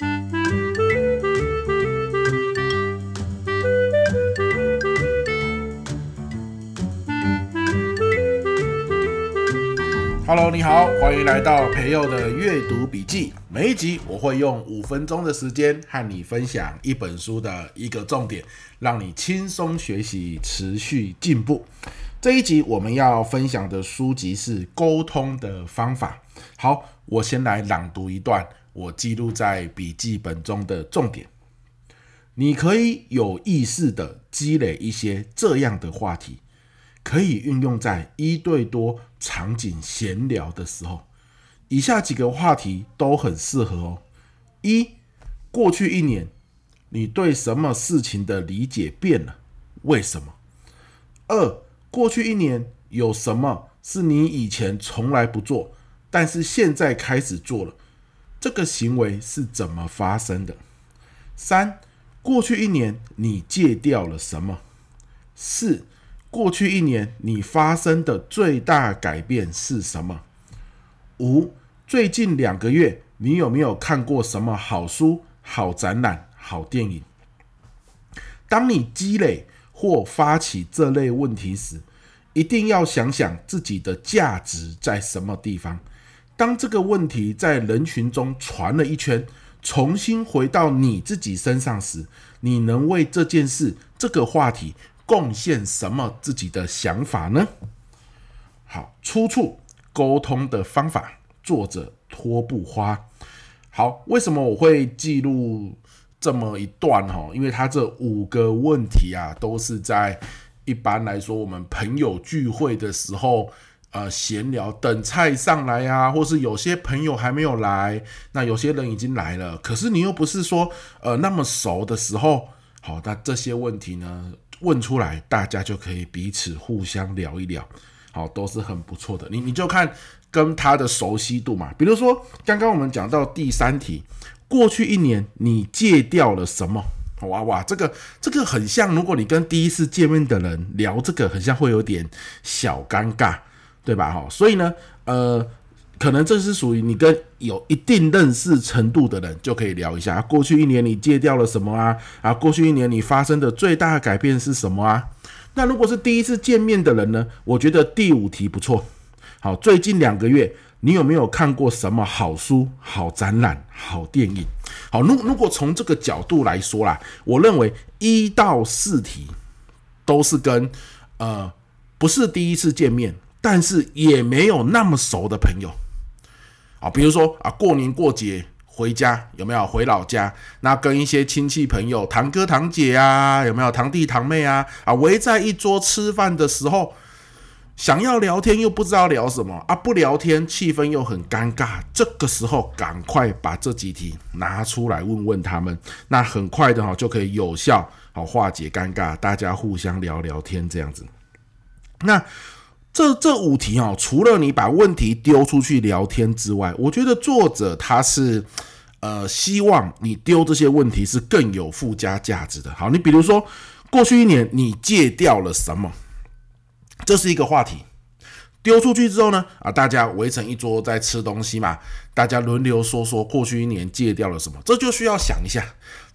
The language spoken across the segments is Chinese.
Hello，你好，欢迎来到培佑的阅读笔记。每一集我会用五分钟的时间和你分享一本书的一个重点，让你轻松学习，持续进步。这一集我们要分享的书籍是《沟通的方法》。好，我先来朗读一段我记录在笔记本中的重点。你可以有意识地积累一些这样的话题。可以运用在一对多场景闲聊的时候。以下几个话题都很适合哦。一，过去一年，你对什么事情的理解变了？为什么？二，过去一年有什么是你以前从来不做，但是现在开始做了？这个行为是怎么发生的？三，过去一年你戒掉了什么？四。过去一年，你发生的最大改变是什么？五，最近两个月，你有没有看过什么好书、好展览、好电影？当你积累或发起这类问题时，一定要想想自己的价值在什么地方。当这个问题在人群中传了一圈，重新回到你自己身上时，你能为这件事、这个话题，贡献什么自己的想法呢？好，出处沟通的方法，作者托布花。好，为什么我会记录这么一段哈？因为他这五个问题啊，都是在一般来说我们朋友聚会的时候，呃，闲聊等菜上来啊，或是有些朋友还没有来，那有些人已经来了，可是你又不是说呃那么熟的时候，好，那这些问题呢？问出来，大家就可以彼此互相聊一聊，好，都是很不错的。你你就看跟他的熟悉度嘛。比如说，刚刚我们讲到第三题，过去一年你戒掉了什么？哇哇，这个这个很像，如果你跟第一次见面的人聊这个，很像会有点小尴尬，对吧？哈，所以呢，呃。可能这是属于你跟有一定认识程度的人就可以聊一下，过去一年你戒掉了什么啊？啊，过去一年你发生的最大的改变是什么啊？那如果是第一次见面的人呢？我觉得第五题不错。好，最近两个月你有没有看过什么好书、好展览、好电影？好，如如果从这个角度来说啦，我认为一到四题都是跟呃不是第一次见面，但是也没有那么熟的朋友。啊，比如说啊，过年过节回家有没有回老家？那跟一些亲戚朋友、堂哥堂姐啊，有没有堂弟堂妹啊？啊，围在一桌吃饭的时候，想要聊天又不知道聊什么啊，不聊天气氛又很尴尬。这个时候赶快把这几题拿出来问问他们，那很快的哈就可以有效好化解尴尬，大家互相聊聊天这样子。那。这这五题哦，除了你把问题丢出去聊天之外，我觉得作者他是呃希望你丢这些问题是更有附加价值的。好，你比如说过去一年你戒掉了什么？这是一个话题，丢出去之后呢，啊，大家围成一桌在吃东西嘛，大家轮流说说过去一年戒掉了什么，这就需要想一下，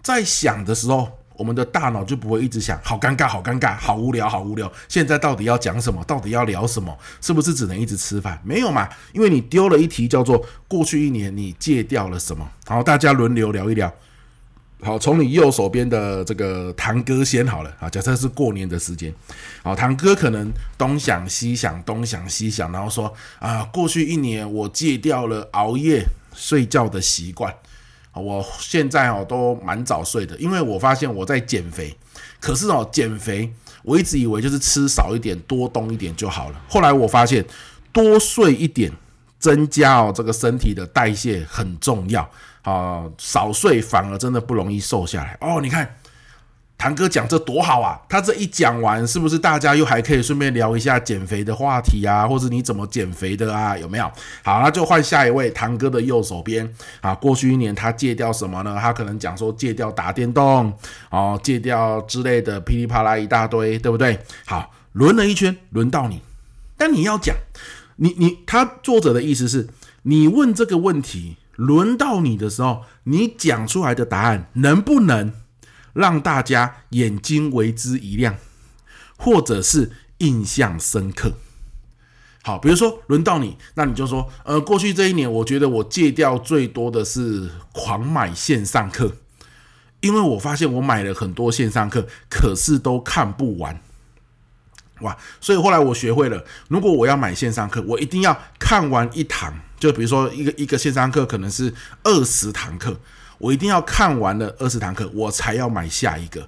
在想的时候。我们的大脑就不会一直想，好尴尬，好尴尬，好无聊，好无聊。现在到底要讲什么？到底要聊什么？是不是只能一直吃饭？没有嘛，因为你丢了一题叫做过去一年你戒掉了什么？好，大家轮流聊一聊。好，从你右手边的这个堂哥先好了。啊，假设是过年的时间。好，堂哥可能东想西想，东想西想，然后说啊，过去一年我戒掉了熬夜睡觉的习惯。我现在哦都蛮早睡的，因为我发现我在减肥。可是哦，减肥我一直以为就是吃少一点，多动一点就好了。后来我发现多睡一点，增加哦这个身体的代谢很重要啊。少睡反而真的不容易瘦下来哦。你看。堂哥讲这多好啊！他这一讲完，是不是大家又还可以顺便聊一下减肥的话题啊？或者你怎么减肥的啊？有没有？好，那就换下一位，堂哥的右手边啊。过去一年他戒掉什么呢？他可能讲说戒掉打电动哦，戒掉之类的噼里啪啦一大堆，对不对？好，轮了一圈，轮到你。但你要讲，你你他作者的意思是，你问这个问题，轮到你的时候，你讲出来的答案能不能让大家眼睛为之一亮，或者是印象深刻？好，比如说轮到你，那你就说，呃，过去这一年，我觉得我戒掉最多的是狂买线上课，因为我发现我买了很多线上课，可是都看不完。哇！所以后来我学会了，如果我要买线上课，我一定要看完一堂。就比如说一个一个线上课可能是二十堂课，我一定要看完了二十堂课，我才要买下一个。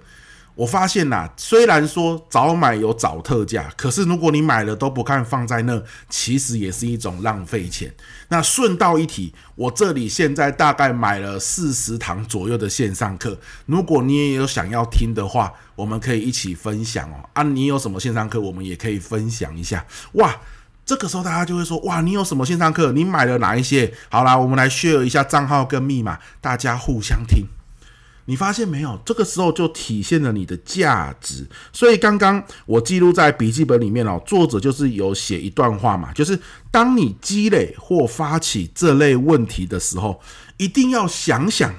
我发现呐、虽然说早买有早特价，可是如果你买了都不看放在那，其实也是一种浪费钱。那顺道一提，我这里现在大概买了四十堂左右的线上课，如果你也有想要听的话，我们可以一起分享哦。啊，你有什么线上课，我们也可以分享一下。哇，这个时候大家就会说，哇，你有什么线上课？你买了哪一些？好啦，我们来 share 一下账号跟密码，大家互相听。你发现没有？这个时候就体现了你的价值。所以刚刚我记录在笔记本里面哦，作者就是有写一段话嘛，就是当你积累或发起这类问题的时候，一定要想想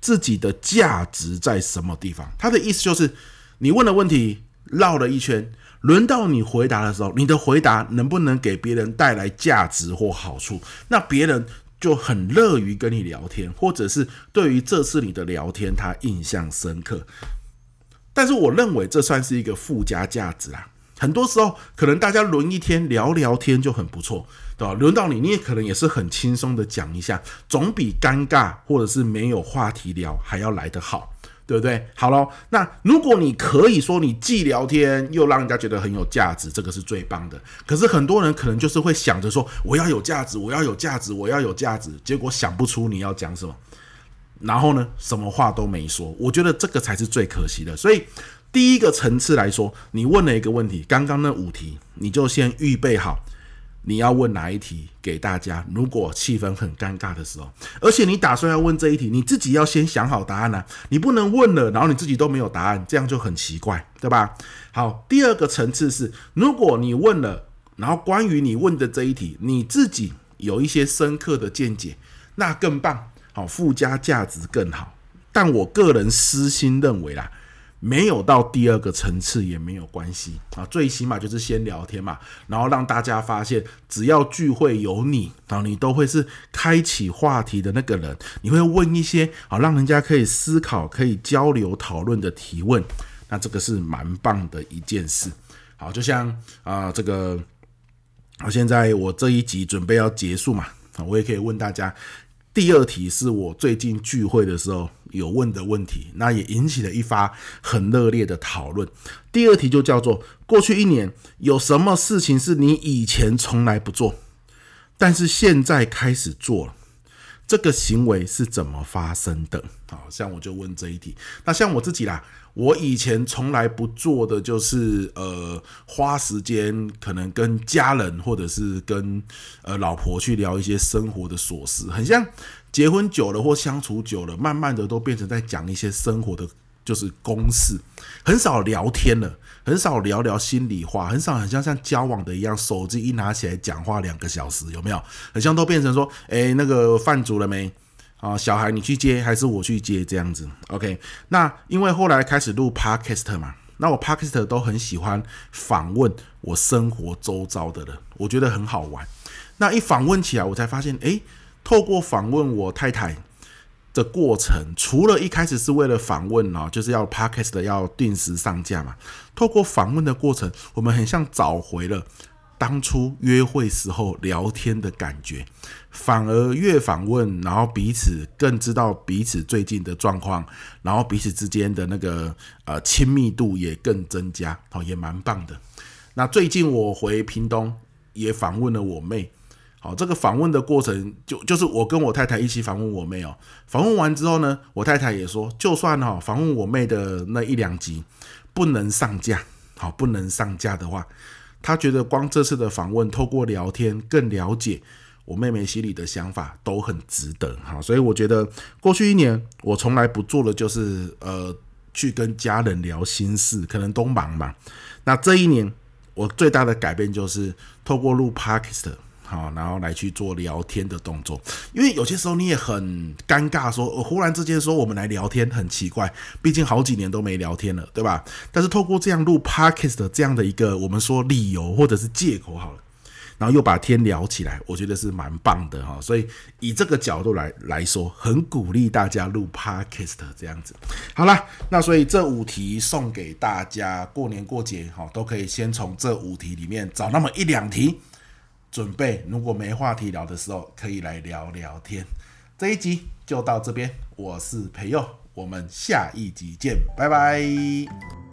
自己的价值在什么地方。他的意思就是，你问的问题绕了一圈，轮到你回答的时候，你的回答能不能给别人带来价值或好处？那别人。就很乐于跟你聊天，或者是对于这次你的聊天他印象深刻。但是我认为这算是一个附加价值啊。很多时候可能大家轮一天聊聊天就很不错，对吧？轮到你，你也可能也是很轻松的讲一下，总比尴尬或者是没有话题聊还要来得好。对不对？好喽，那如果你可以说你既聊天又让人家觉得很有价值，这个是最棒的。可是很多人可能就是会想着说，我要有价值，我要有价值，我要有价值，结果想不出你要讲什么，然后呢，什么话都没说。我觉得这个才是最可惜的。所以第一个层次来说，你问了一个问题，刚刚那五题，你就先预备好。你要问哪一题给大家？如果气氛很尴尬的时候，而且你打算要问这一题，你自己要先想好答案呢、啊。你不能问了，然后你自己都没有答案，这样就很奇怪，对吧？好，第二个层次是，如果你问了，然后关于你问的这一题，你自己有一些深刻的见解，那更棒，好，附加价值更好。但我个人私心认为啦。没有到第二个层次也没有关系啊，最起码就是先聊天嘛，然后让大家发现，只要聚会有你啊，你都会是开启话题的那个人，你会问一些啊，让人家可以思考、可以交流讨论的提问，那这个是蛮棒的一件事。好，就像啊，这个啊，现在我这一集准备要结束嘛，啊，我也可以问大家。第二题是我最近聚会的时候有问的问题，那也引起了一发很热烈的讨论。第二题就叫做：过去一年有什么事情是你以前从来不做，但是现在开始做了？这个行为是怎么发生的？好，像我就问这一题。那像我自己啦。我以前从来不做的就是，呃，花时间可能跟家人或者是跟呃老婆去聊一些生活的琐事，很像结婚久了或相处久了，慢慢的都变成在讲一些生活的，就是公事，很少聊天了，很少聊聊心里话，很少很像像交往的一样，手机一拿起来讲话两个小时，有没有？很像都变成说，诶，那个饭煮了没？啊，小孩你去接还是我去接这样子？OK，那因为后来开始录 Podcast 嘛，那我 Podcast 都很喜欢访问我生活周遭的人，我觉得很好玩。那一访问起来，我才发现，诶，透过访问我太太的过程，除了一开始是为了访问啊，就是要 Podcast 要定时上架嘛，透过访问的过程，我们很像找回了。当初约会时候聊天的感觉，反而越访问，然后彼此更知道彼此最近的状况，然后彼此之间的那个呃亲密度也更增加，哦，也蛮棒的。那最近我回屏东也访问了我妹，好，这个访问的过程就就是我跟我太太一起访问我妹哦。访问完之后呢，我太太也说，就算哈访问我妹的那一两集不能上架，好，不能上架的话。她觉得光这次的访问，透过聊天更了解我妹妹心里的想法，都很值得哈。所以我觉得过去一年我从来不做的就是呃去跟家人聊心事，可能都忙嘛。那这一年我最大的改变就是透过录 Podcast，好，然后来去做聊天的动作。因为有些时候你也很尴尬说，说忽然之间说我们来聊天很奇怪，毕竟好几年都没聊天了，对吧？但是透过这样录 Podcast 的这样的一个我们说理由或者是借口好了。然后又把天聊起来，我觉得是蛮棒的哈，所以以这个角度来来说，很鼓励大家录 Podcast 这样子。好啦，那所以这五题送给大家，过年过节哈都可以先从这五题里面找那么一两题准备，如果没话题聊的时候，可以来聊聊天。这一集就到这边，我是培佑，我们下一集见，拜拜。